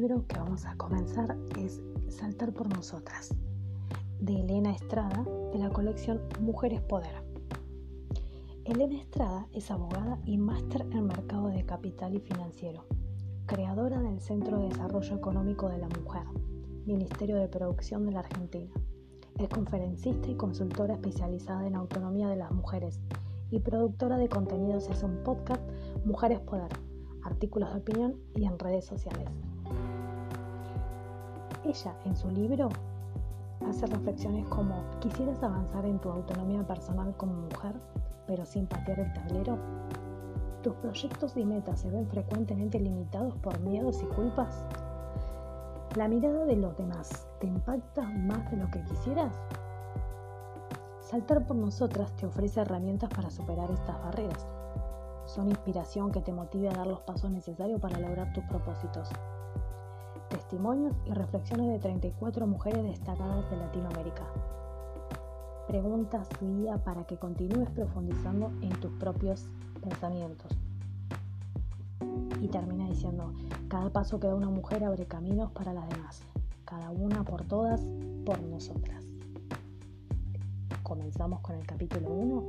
vamos a comenzar es Saltar por Nosotras, de Elena Estrada, de la colección Mujeres Poder. Elena Estrada es abogada y máster en mercado de capital y financiero, creadora del Centro de Desarrollo Económico de la Mujer, Ministerio de Producción de la Argentina. Es conferencista y consultora especializada en autonomía de las mujeres y productora de contenidos en un podcast Mujeres Poder, artículos de opinión y en redes sociales. Ella en su libro hace reflexiones como ¿quisieras avanzar en tu autonomía personal como mujer, pero sin patear el tablero? ¿Tus proyectos y metas se ven frecuentemente limitados por miedos y culpas? ¿La mirada de los demás te impacta más de lo que quisieras? Saltar por nosotras te ofrece herramientas para superar estas barreras. Son inspiración que te motive a dar los pasos necesarios para lograr tus propósitos testimonios y reflexiones de 34 mujeres destacadas de Latinoamérica. Preguntas guía para que continúes profundizando en tus propios pensamientos. Y termina diciendo, cada paso que da una mujer abre caminos para las demás, cada una por todas, por nosotras. Comenzamos con el capítulo 1